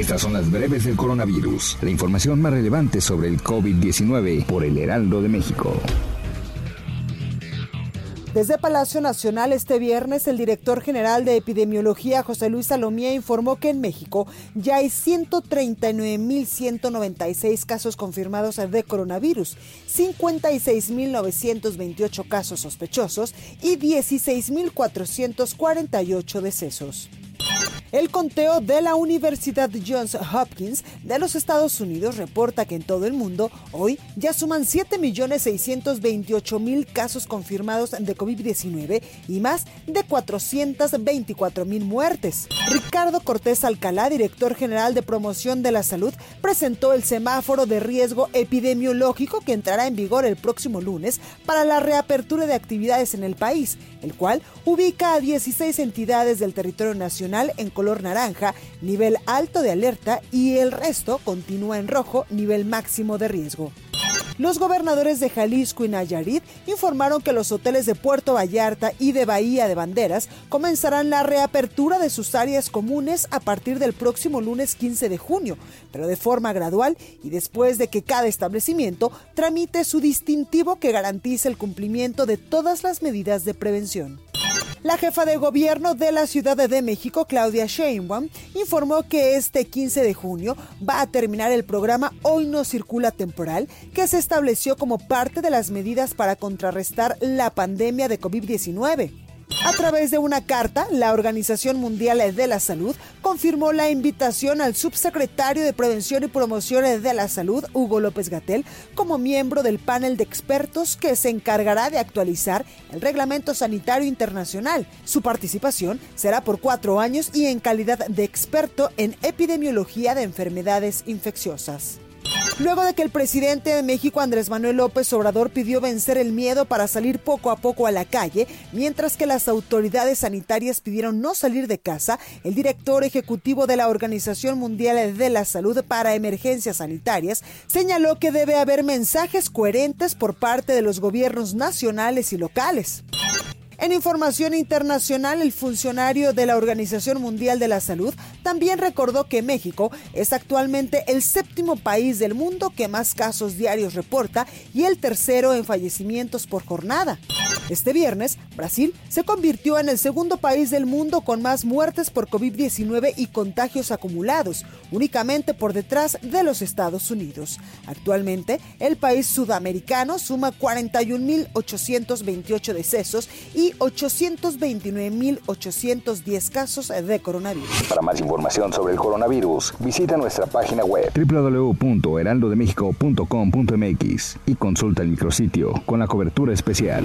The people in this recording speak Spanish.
Estas son las breves del coronavirus, la información más relevante sobre el COVID-19 por el Heraldo de México. Desde Palacio Nacional este viernes, el director general de epidemiología, José Luis Salomía, informó que en México ya hay 139.196 casos confirmados de coronavirus, 56.928 casos sospechosos y 16.448 decesos. El conteo de la Universidad Johns Hopkins de los Estados Unidos reporta que en todo el mundo hoy ya suman 7.628.000 casos confirmados de COVID-19 y más de 424.000 muertes. Ricardo Cortés Alcalá, director general de promoción de la salud, presentó el semáforo de riesgo epidemiológico que entrará en vigor el próximo lunes para la reapertura de actividades en el país, el cual ubica a 16 entidades del territorio nacional en color naranja, nivel alto de alerta, y el resto continúa en rojo, nivel máximo de riesgo. Los gobernadores de Jalisco y Nayarit informaron que los hoteles de Puerto Vallarta y de Bahía de Banderas comenzarán la reapertura de sus áreas comunes a partir del próximo lunes 15 de junio, pero de forma gradual y después de que cada establecimiento tramite su distintivo que garantice el cumplimiento de todas las medidas de prevención. La jefa de gobierno de la Ciudad de México, Claudia Sheinbaum, informó que este 15 de junio va a terminar el programa Hoy no circula temporal, que se estableció como parte de las medidas para contrarrestar la pandemia de COVID-19. A través de una carta, la Organización Mundial de la Salud confirmó la invitación al subsecretario de Prevención y Promoción de la Salud, Hugo López Gatel, como miembro del panel de expertos que se encargará de actualizar el Reglamento Sanitario Internacional. Su participación será por cuatro años y en calidad de experto en epidemiología de enfermedades infecciosas. Luego de que el presidente de México, Andrés Manuel López Obrador, pidió vencer el miedo para salir poco a poco a la calle, mientras que las autoridades sanitarias pidieron no salir de casa, el director ejecutivo de la Organización Mundial de la Salud para Emergencias Sanitarias señaló que debe haber mensajes coherentes por parte de los gobiernos nacionales y locales. En información internacional, el funcionario de la Organización Mundial de la Salud también recordó que México es actualmente el séptimo país del mundo que más casos diarios reporta y el tercero en fallecimientos por jornada. Este viernes, Brasil se convirtió en el segundo país del mundo con más muertes por COVID-19 y contagios acumulados, únicamente por detrás de los Estados Unidos. Actualmente, el país sudamericano suma 41.828 decesos y 829.810 casos de coronavirus. Para más información sobre el coronavirus, visita nuestra página web www.heraldodemexico.com.mx y consulta el micrositio con la cobertura especial.